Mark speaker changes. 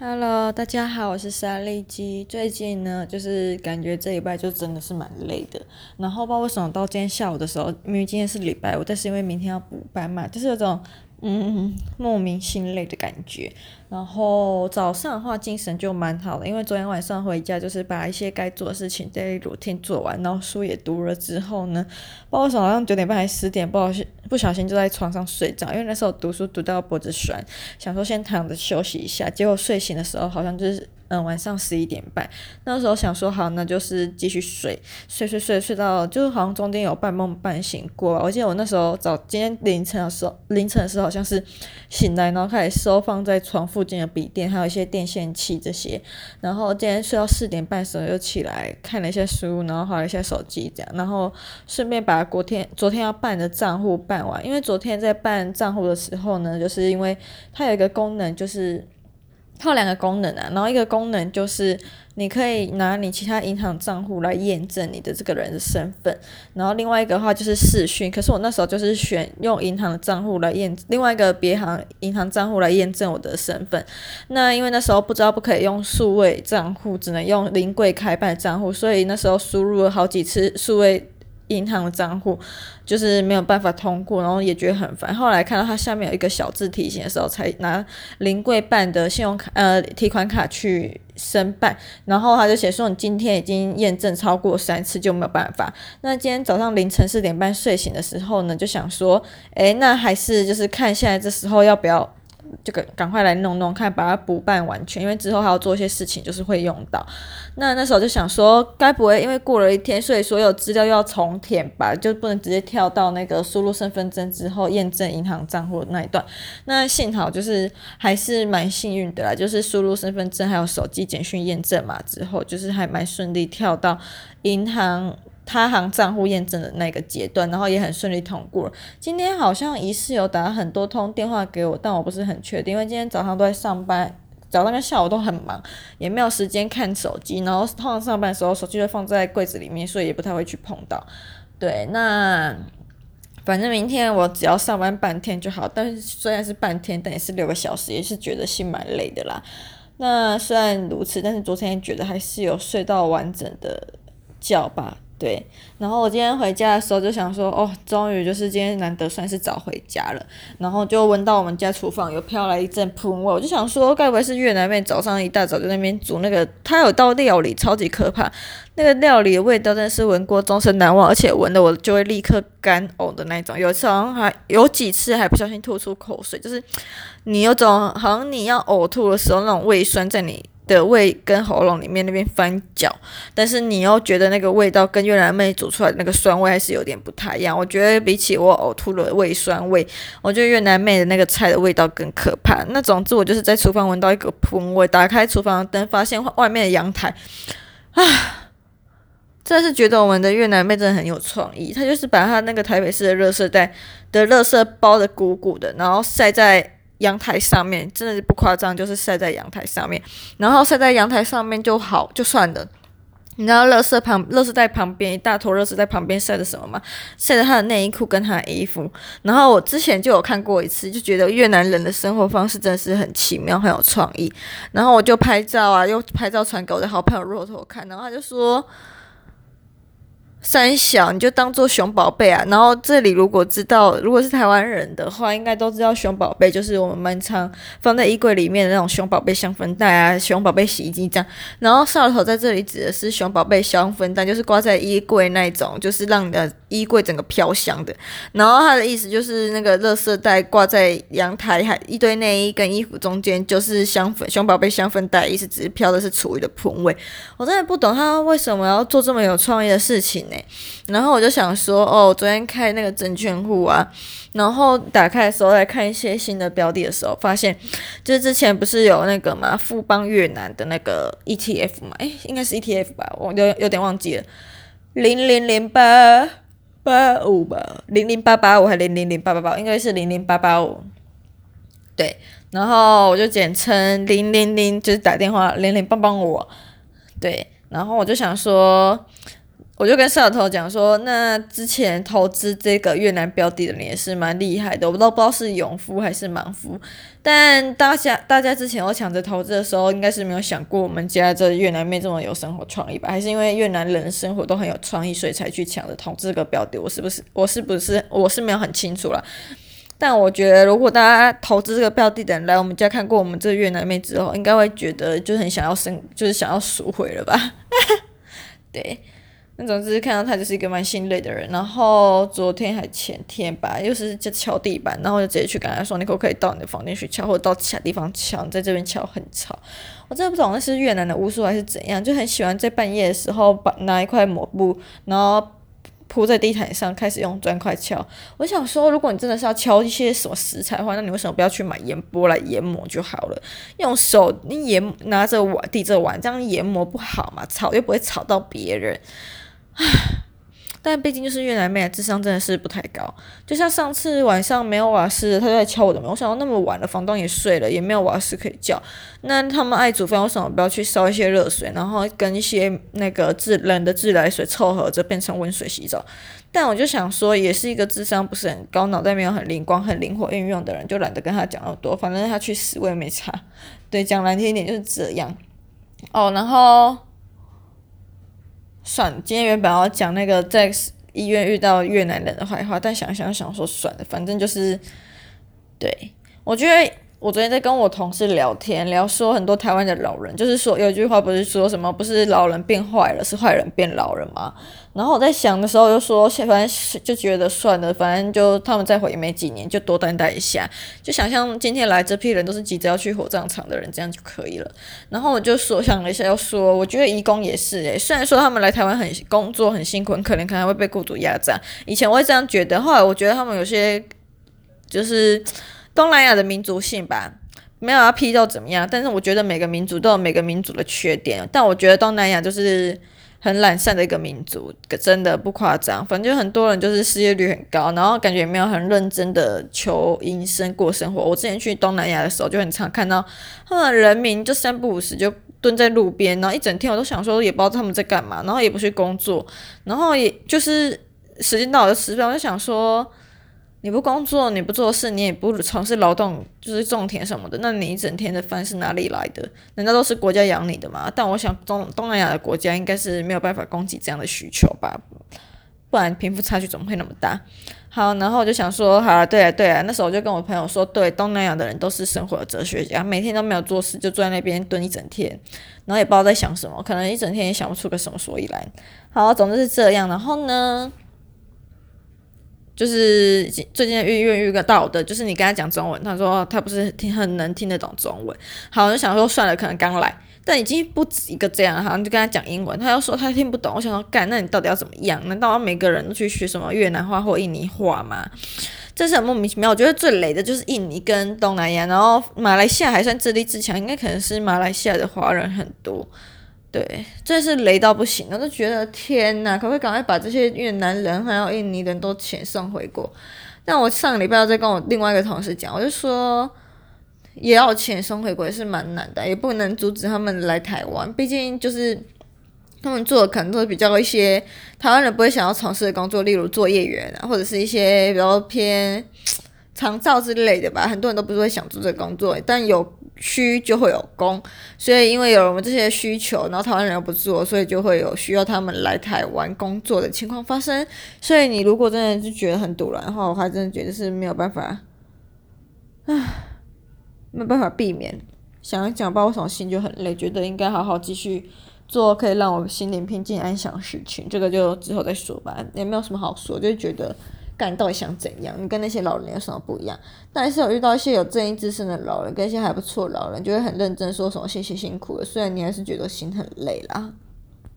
Speaker 1: Hello，大家好，我是莎莉姬。最近呢，就是感觉这礼拜就真的是蛮累的。然后不知道为什么到今天下午的时候，因为今天是礼拜五，但是因为明天要补班嘛，就是有种。嗯，莫名心累的感觉。然后早上的话，精神就蛮好的，因为昨天晚上回家就是把一些该做的事情 daily routine 做完，然后书也读了之后呢，不知道为什么好像九点半还十点，不好不小心就在床上睡着，因为那时候读书读到脖子酸，想说先躺着休息一下，结果睡醒的时候好像就是。嗯，晚上十一点半，那时候想说好，那就是继续睡，睡睡睡睡到，就是好像中间有半梦半醒过。我记得我那时候早今天凌晨的时候，凌晨的时候好像是醒来，然后开始收放在床附近的笔电，还有一些电线器这些。然后今天睡到四点半的时候又起来看了一下书，然后划了一下手机这样，然后顺便把昨天昨天要办的账户办完。因为昨天在办账户的时候呢，就是因为它有一个功能就是。它有两个功能啊，然后一个功能就是你可以拿你其他银行账户来验证你的这个人的身份，然后另外一个话就是视讯。可是我那时候就是选用银行的账户来验，另外一个别行银行账户来验证我的身份。那因为那时候不知道不可以用数位账户，只能用临柜开办账户，所以那时候输入了好几次数位。银行的账户就是没有办法通过，然后也觉得很烦。后来看到它下面有一个小字提醒的时候，才拿临柜办的信用卡呃提款卡去申办，然后他就写说你今天已经验证超过三次就没有办法。那今天早上凌晨四点半睡醒的时候呢，就想说，诶，那还是就是看现在这时候要不要。就赶赶快来弄弄看，把它补办完全，因为之后还要做一些事情，就是会用到。那那时候就想说，该不会因为过了一天，所以所有资料又要重填吧？就不能直接跳到那个输入身份证之后验证银行账户那一段。那幸好就是还是蛮幸运的啦，就是输入身份证还有手机简讯验证码之后，就是还蛮顺利跳到银行。他行账户验证的那个阶段，然后也很顺利通过。今天好像疑似有打很多通电话给我，但我不是很确定，因为今天早上都在上班，早上跟下午都很忙，也没有时间看手机。然后通常上班的时候，手机就放在柜子里面，所以也不太会去碰到。对，那反正明天我只要上班半天就好，但是虽然是半天，但也是六个小时，也是觉得心蛮累的啦。那虽然如此，但是昨天觉得还是有睡到完整的觉吧。对，然后我今天回家的时候就想说，哦，终于就是今天难得算是早回家了，然后就闻到我们家厨房有飘来一阵喷味，我就想说，该不会是越南妹早上一大早在那边煮那个，她有道料理超级可怕，那个料理的味道真的是闻过终身难忘，而且闻的我就会立刻干呕的那种，有一次好像还有几次还不小心吐出口水，就是你有种好像你要呕吐的时候那种胃酸在你。的胃跟喉咙里面那边翻搅，但是你又觉得那个味道跟越南妹煮出来那个酸味还是有点不太一样。我觉得比起我呕吐的胃酸味，我觉得越南妹的那个菜的味道更可怕。那总之我就是在厨房闻到一个喷味，打开厨房灯，发现外面的阳台，啊，真是觉得我们的越南妹真的很有创意。她就是把她那个台北市的热色袋的热色包的鼓鼓的，然后晒在。阳台上面真的是不夸张，就是晒在阳台上面，然后晒在阳台上面就好就算了。你知道乐色旁乐色在旁边一大坨乐色在旁边晒的什么吗？晒的他的内衣裤跟他的衣服。然后我之前就有看过一次，就觉得越南人的生活方式真的是很奇妙，很有创意。然后我就拍照啊，又拍照传给我的好朋友骆驼看，然后他就说。三小，你就当做熊宝贝啊。然后这里如果知道，如果是台湾人的话，应该都知道熊宝贝就是我们蛮常放在衣柜里面的那种熊宝贝香氛袋啊，熊宝贝洗衣机这样。然后少头在这里指的是熊宝贝香氛袋，就是挂在衣柜那种，就是让你的衣柜整个飘香的。然后他的意思就是那个垃圾袋挂在阳台，还一堆内衣跟衣服中间，就是香粉熊宝贝香氛袋，意思只是飘的是厨余的喷味。我真的不懂他为什么要做这么有创意的事情。然后我就想说，哦，昨天开那个证券户啊，然后打开的时候来看一些新的标的的时候，发现就是之前不是有那个嘛，富邦越南的那个 ETF 嘛，诶，应该是 ETF 吧，我有有点忘记了，零零零八八五吧，零零八八五还零零零八八八，应该是零零八八五，对，然后我就简称零零零，就是打电话零零帮帮我，对，然后我就想说。我就跟摄头讲说，那之前投资这个越南标的的人也是蛮厉害的，我都不知道是勇夫还是莽夫，但大家大家之前我抢着投资的时候，应该是没有想过我们家这越南妹这么有生活创意吧？还是因为越南人生活都很有创意，所以才去抢着投资这个标的？我是不是我是不是我是没有很清楚啦。但我觉得，如果大家投资这个标的的人来我们家看过我们这越南妹之后，应该会觉得就很想要生，就是想要赎回了吧？对。那总之看到他就是一个蛮心累的人，然后昨天还前天吧，又是就敲地板，然后就直接去跟他说，你可不可以到你的房间去敲，或者到其他地方敲，在这边敲很吵。我真的不懂那是越南的巫术还是怎样，就很喜欢在半夜的时候把拿一块抹布，然后铺在地毯上开始用砖块敲。我想说，如果你真的是要敲一些什么食材的话，那你为什么不要去买研磨来研磨就好了？用手你研拿着碗递着碗这样研磨不好嘛？吵又不会吵到别人。唉，但毕竟就是越南妹的智商真的是不太高。就像上次晚上没有瓦斯，他就在敲我的门。我想到那么晚了，房东也睡了，也没有瓦斯可以叫。那他们爱煮饭，为什么不要去烧一些热水，然后跟一些那个自冷的自来水凑合着变成温水洗澡？但我就想说，也是一个智商不是很高、脑袋没有很灵光、很灵活运用的人，就懒得跟他讲那么多。反正他去死我也没差。对，讲难听一点就是这样。哦，然后。算了，今天原本要讲那个在医院遇到越南人的坏话，但想想想说算了，反正就是，对，我觉得。我昨天在跟我同事聊天，聊说很多台湾的老人，就是说有一句话不是说什么不是老人变坏了，是坏人变老人吗？然后我在想的时候就说，反正就觉得算了，反正就他们再活也没几年，就多担待一下。就想象今天来这批人都是急着要去火葬场的人，这样就可以了。然后我就说想了一下，要说我觉得移工也是诶，虽然说他们来台湾很工作很辛苦很可怜，可能会被雇主压榨。以前我会这样觉得，后来我觉得他们有些就是。东南亚的民族性吧，没有要批斗怎么样，但是我觉得每个民族都有每个民族的缺点，但我觉得东南亚就是很懒散的一个民族，真的不夸张。反正就很多人就是失业率很高，然后感觉没有很认真的求营生过生活。我之前去东南亚的时候，就很常看到他们人民就三不五时就蹲在路边，然后一整天我都想说也不知道他们在干嘛，然后也不去工作，然后也就是时间到了吃饭，我就想说。你不工作，你不做事，你也不从事劳动，就是种田什么的，那你一整天的饭是哪里来的？难道都是国家养你的吗？但我想东东南亚的国家应该是没有办法供给这样的需求吧，不然贫富差距怎么会那么大？好，然后我就想说，好了，对啊，对啊，那时候我就跟我朋友说，对，东南亚的人都是生活的哲学家，每天都没有做事，就坐在那边蹲一整天，然后也不知道在想什么，可能一整天也想不出个什么所以然。好，总之是这样，然后呢？就是最近遇遇遇到的，就是你跟他讲中文，他说他不是听很能听得懂中文。好，我就想说算了，可能刚来，但已经不止一个这样，好像就跟他讲英文，他又说他听不懂。我想说干，那你到底要怎么样？难道要每个人都去学什么越南话或印尼话吗？这是很莫名其妙。我觉得最雷的就是印尼跟东南亚，然后马来西亚还算自立自强，应该可能是马来西亚的华人很多。对，真是雷到不行，我都觉得天呐，可不可以赶快把这些越南人还有印尼人都遣送回国？但我上个礼拜要再跟我另外一个同事讲，我就说也要遣送回国也是蛮难的，也不能阻止他们来台湾，毕竟就是他们做的可能都是比较一些台湾人不会想要从事的工作，例如作业员啊，或者是一些比较偏长照之类的吧，很多人都不是会想做这工作，但有。需就会有供，所以因为有我们这些需求，然后台湾人又不做，所以就会有需要他们来台湾工作的情况发生。所以你如果真的就觉得很堵然的话，我还真的觉得是没有办法，唉，没有办法避免。想一想，把我从心就很累，觉得应该好好继续做可以让我心灵平静安详事情。这个就之后再说吧，也没有什么好说，就觉得。干，到底想怎样？你跟那些老人有什么不一样？但是有遇到一些有正义之身的老人，跟一些还不错老人，就会很认真说什么谢谢辛苦了。虽然你还是觉得心很累啦。